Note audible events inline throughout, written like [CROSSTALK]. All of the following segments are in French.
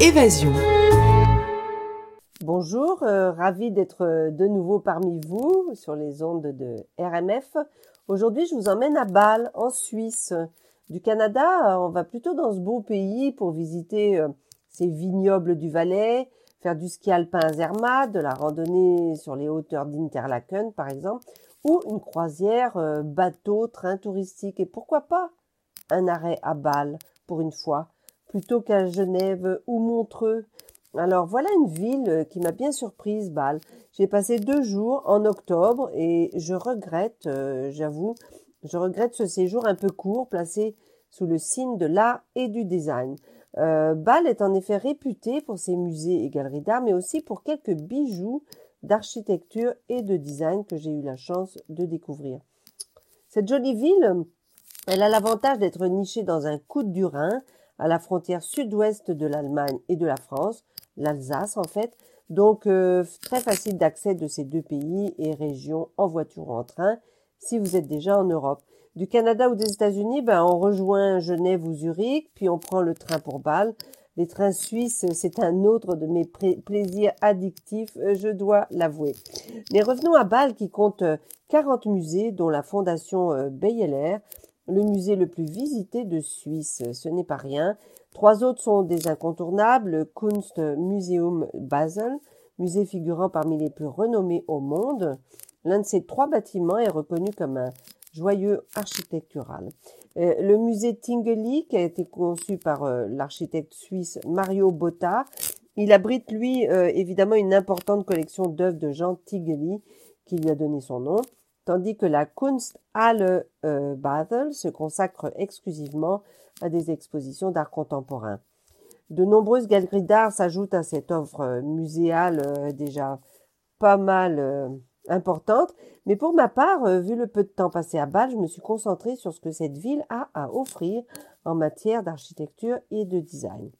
Évasion. Bonjour, euh, ravi d'être euh, de nouveau parmi vous sur les ondes de RMF. Aujourd'hui, je vous emmène à Bâle, en Suisse. Du Canada, on va plutôt dans ce beau pays pour visiter euh, ces vignobles du Valais, faire du ski alpin à Zermatt, de la randonnée sur les hauteurs d'Interlaken par exemple, ou une croisière bateau, train touristique. Et pourquoi pas un arrêt à Bâle pour une fois, plutôt qu'à Genève ou Montreux. Alors voilà une ville qui m'a bien surprise, Bâle. J'ai passé deux jours en octobre et je regrette, euh, j'avoue, je regrette ce séjour un peu court placé sous le signe de l'art et du design. Euh, Bâle est en effet réputé pour ses musées et galeries d'art, mais aussi pour quelques bijoux d'architecture et de design que j'ai eu la chance de découvrir. Cette jolie ville, elle a l'avantage d'être nichée dans un coude du Rhin, à la frontière sud-ouest de l'Allemagne et de la France, l'Alsace en fait, donc euh, très facile d'accès de ces deux pays et régions en voiture ou en train si vous êtes déjà en Europe. Du Canada ou des États-Unis, ben, on rejoint Genève ou Zurich, puis on prend le train pour Bâle. Les trains suisses, c'est un autre de mes plaisirs addictifs, euh, je dois l'avouer. Mais revenons à Bâle qui compte 40 euh, musées, dont la fondation Beyeler, le musée le plus visité de Suisse. Ce n'est pas rien. Trois autres sont des incontournables. Le Kunstmuseum Basel, musée figurant parmi les plus renommés au monde. L'un de ces trois bâtiments est reconnu comme un joyeux architectural. Euh, le musée Tinguely, qui a été conçu par euh, l'architecte suisse Mario Botta, il abrite, lui, euh, évidemment, une importante collection d'œuvres de Jean Tinguely, qui lui a donné son nom tandis que la Kunsthalle euh, Basel se consacre exclusivement à des expositions d'art contemporain. De nombreuses galeries d'art s'ajoutent à cette offre euh, muséale euh, déjà pas mal importante, mais pour ma part, vu le peu de temps passé à Bâle, je me suis concentrée sur ce que cette ville a à offrir en matière d'architecture et de design.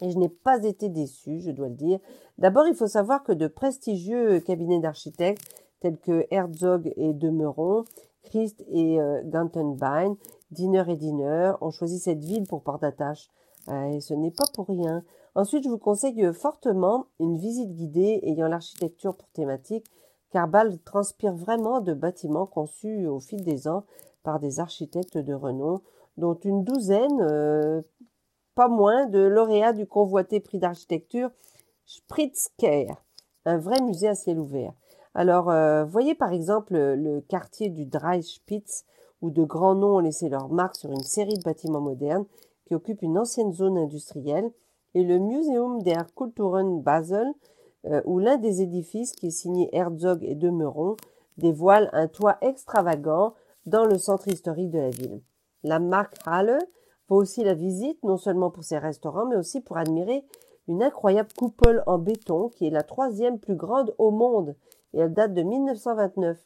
Et je n'ai pas été déçue, je dois le dire. D'abord, il faut savoir que de prestigieux cabinets d'architectes tels que Herzog et Demeron, Christ et euh, Gantenbein, Diner et Diner ont choisi cette ville pour port d'attache. Euh, et ce n'est pas pour rien. Ensuite, je vous conseille fortement une visite guidée ayant l'architecture pour thématique, car Bâle transpire vraiment de bâtiments conçus au fil des ans par des architectes de renom, dont une douzaine, euh, pas moins, de lauréats du convoité prix d'architecture Spritzker, un vrai musée à ciel ouvert. Alors, euh, voyez par exemple le quartier du Dreispitz, où de grands noms ont laissé leur marque sur une série de bâtiments modernes qui occupent une ancienne zone industrielle, et le Museum der Kulturen Basel, euh, où l'un des édifices, qui est signé Herzog et Demeron, dévoile un toit extravagant dans le centre historique de la ville. La marque Halle vaut aussi la visite, non seulement pour ses restaurants, mais aussi pour admirer une incroyable coupole en béton qui est la troisième plus grande au monde et elle date de 1929.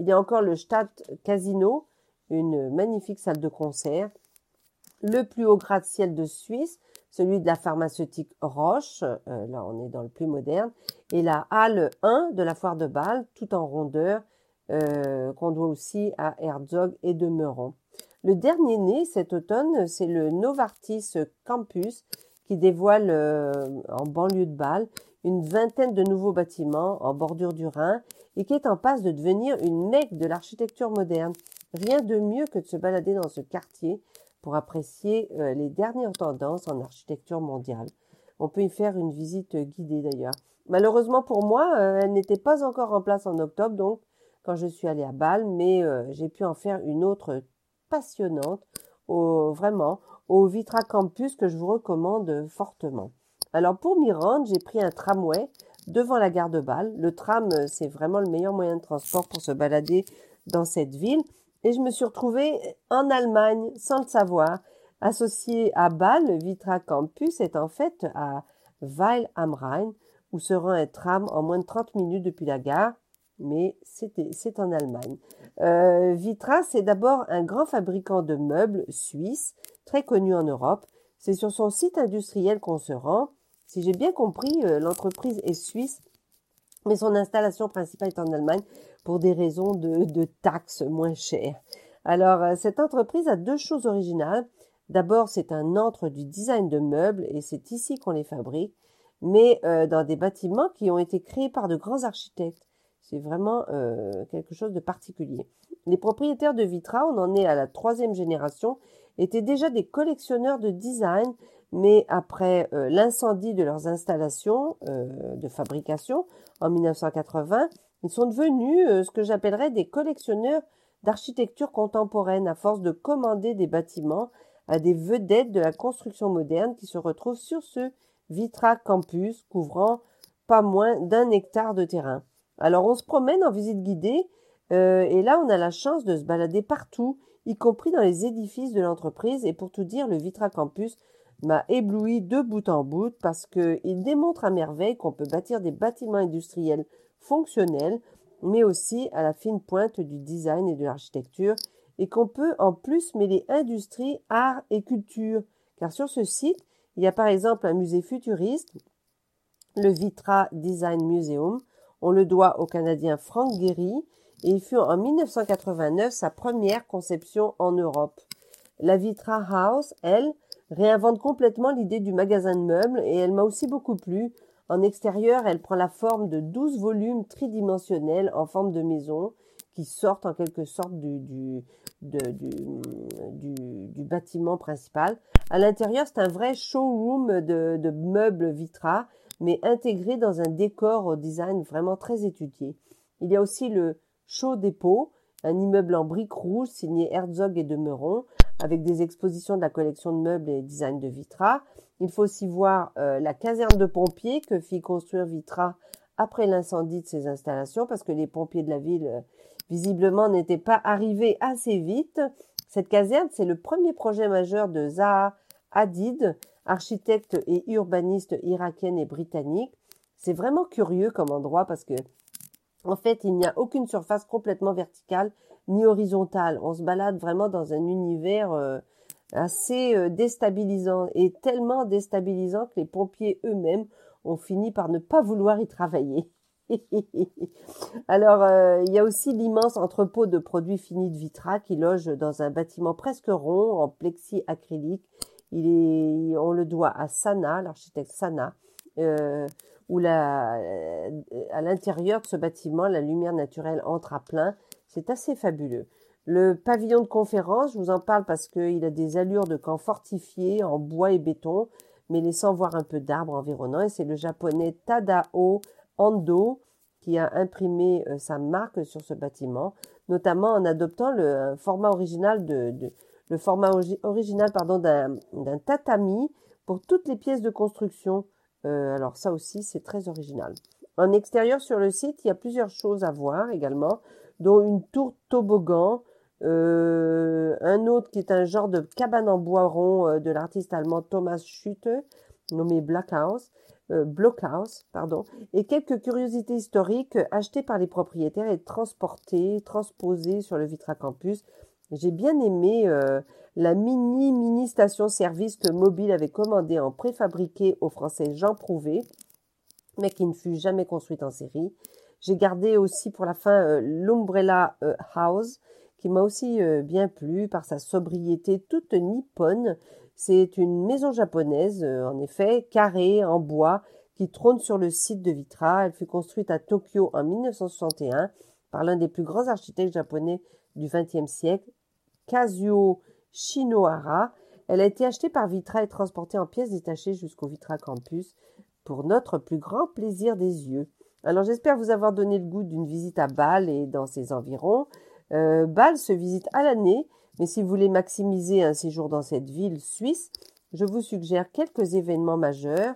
Il y a encore le Stadt Casino, une magnifique salle de concert, le plus haut gratte-ciel de Suisse, celui de la pharmaceutique Roche, euh, là on est dans le plus moderne, et la halle 1 de la foire de Bâle, tout en rondeur, euh, qu'on doit aussi à Herzog et de Meuron. Le dernier né cet automne, c'est le Novartis Campus qui dévoile euh, en banlieue de Bâle une vingtaine de nouveaux bâtiments en bordure du Rhin et qui est en passe de devenir une mecque de l'architecture moderne. Rien de mieux que de se balader dans ce quartier pour apprécier euh, les dernières tendances en architecture mondiale. On peut y faire une visite guidée d'ailleurs. Malheureusement pour moi, euh, elle n'était pas encore en place en octobre, donc quand je suis allée à Bâle, mais j'ai pu en faire une autre passionnante, au, vraiment, au Vitra Campus que je vous recommande fortement. Alors pour m'y rendre, j'ai pris un tramway devant la gare de Bâle. Le tram, euh, c'est vraiment le meilleur moyen de transport pour se balader dans cette ville. Et je me suis retrouvée en Allemagne sans le savoir. Associé à Bâle, le Vitra Campus est en fait à Weil am Rhein, où se rend un tram en moins de 30 minutes depuis la gare, mais c'est en Allemagne. Euh, Vitra, c'est d'abord un grand fabricant de meubles suisse, très connu en Europe. C'est sur son site industriel qu'on se rend si j'ai bien compris, euh, l'entreprise est suisse, mais son installation principale est en Allemagne pour des raisons de, taxes moins chères. Alors, euh, cette entreprise a deux choses originales. D'abord, c'est un antre du design de meubles et c'est ici qu'on les fabrique, mais euh, dans des bâtiments qui ont été créés par de grands architectes. C'est vraiment euh, quelque chose de particulier. Les propriétaires de Vitra, on en est à la troisième génération, étaient déjà des collectionneurs de design, mais après euh, l'incendie de leurs installations de fabrication en 1980, ils sont devenus ce que j'appellerais des collectionneurs d'architecture contemporaine à force de commander des bâtiments à des vedettes de la construction moderne qui se retrouvent sur ce Vitra Campus couvrant pas moins d'un hectare de terrain. Alors on se promène en visite guidée euh, et là on a la chance de se balader partout, y compris dans les édifices de l'entreprise et pour tout dire le Vitra Campus m'a ébloui de bout en bout parce qu'il démontre à merveille qu'on peut bâtir des bâtiments industriels fonctionnels mais aussi à la fine pointe du design et de l'architecture et qu'on peut en plus mêler industrie, art et culture. Car sur ce site, il y a par exemple un musée futuriste, le Vitra Design Museum. On le doit au Canadien Frank Gehry et il fut en 1989 sa première conception en Europe. La Vitra House, elle, réinvente complètement l'idée du magasin de meubles et elle m'a aussi beaucoup plu. En extérieur, elle prend la forme de 12 volumes tridimensionnels en forme de maison qui sortent en quelque sorte du, du, du, du, bâtiment principal. À l'intérieur, c'est un vrai showroom de, de meubles Vitra, mais intégré dans un décor au design vraiment très étudié. Il y a aussi le Show Dépôt, un immeuble en briques rouges signé Herzog et de Meuron, avec des expositions de la collection de meubles et design de Vitra. Il faut aussi voir euh, la caserne de pompiers que fit construire Vitra après l'incendie de ses installations, parce que les pompiers de la ville euh, visiblement n'était pas arrivé assez vite. Cette caserne, c'est le premier projet majeur de Zaha Hadid, architecte et urbaniste irakienne et britannique. C'est vraiment curieux comme endroit parce que, en fait, il n'y a aucune surface complètement verticale ni horizontale. On se balade vraiment dans un univers euh, assez euh, déstabilisant et tellement déstabilisant que les pompiers eux-mêmes ont fini par ne pas vouloir y travailler. [LAUGHS] Alors, euh, il y a aussi l'immense entrepôt de produits finis de Vitra qui loge dans un bâtiment presque rond en plexi acrylique. On le doit à Sana, l'architecte Sana, euh, où euh, à l'intérieur de ce bâtiment, la lumière naturelle entre à plein. C'est assez fabuleux. Le pavillon de conférence, je vous en parle parce qu'il a des allures de camp fortifié en bois et béton, mais laissant voir un peu d'arbres environnants. Et c'est le japonais Tadao Ando qui a imprimé euh, sa marque sur ce bâtiment, notamment en adoptant le format original de, le format original pardon d'un tatami pour toutes les pièces de construction. Euh, alors ça aussi c'est très original. En extérieur sur le site, il y a plusieurs choses à voir également, dont une tour toboggan, euh, un autre qui est un genre de cabane en bois rond de l'artiste allemand Thomas Schutte, nommé Black House, euh, Blockhaus, pardon, et quelques curiosités historiques achetées par les propriétaires et transportées, transposées sur le Vitra Campus. J'ai bien aimé euh, la mini mini station service que Mobile avait commandée en préfabriqué au français Jean Prouvé, mais qui ne fut jamais construite en série. J'ai gardé aussi pour la fin euh, l'Umbrella House, qui m'a aussi bien plu par sa sobriété toute nippone c'est une maison japonaise, euh, en effet, carrée, en bois, qui trône sur le site de Vitra. Elle fut construite à Tokyo en 1961 par l'un des plus grands architectes japonais du XXe siècle, Kazuo Shinohara. Elle a été achetée par Vitra et transportée en pièces détachées jusqu'au Vitra Campus pour notre plus grand plaisir des yeux. Alors j'espère vous avoir donné le goût d'une visite à Bâle et dans ses environs. Euh, Bâle se visite à l'année mais si vous voulez maximiser un séjour dans cette ville suisse, je vous suggère quelques événements majeurs.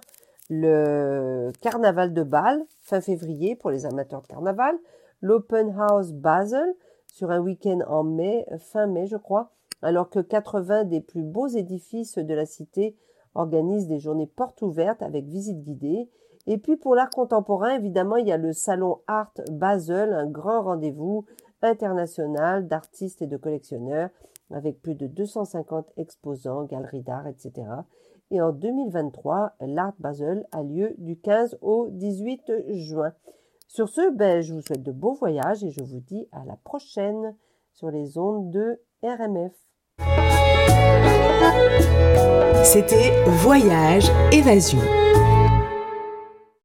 Le carnaval de Bâle, fin février pour les amateurs de carnaval. L'Open House Basel, sur un week-end en mai, fin mai je crois, alors que 80 des plus beaux édifices de la cité organisent des journées portes ouvertes avec visite guidée. Et puis pour l'art contemporain, évidemment, il y a le salon Art Basel, un grand rendez-vous international d'artistes et de collectionneurs avec plus de 250 exposants, galeries d'art, etc. Et en 2023, l'Art Basel a lieu du 15 au 18 juin. Sur ce, ben, je vous souhaite de beaux voyages et je vous dis à la prochaine sur les ondes de RMF. C'était Voyage Évasion.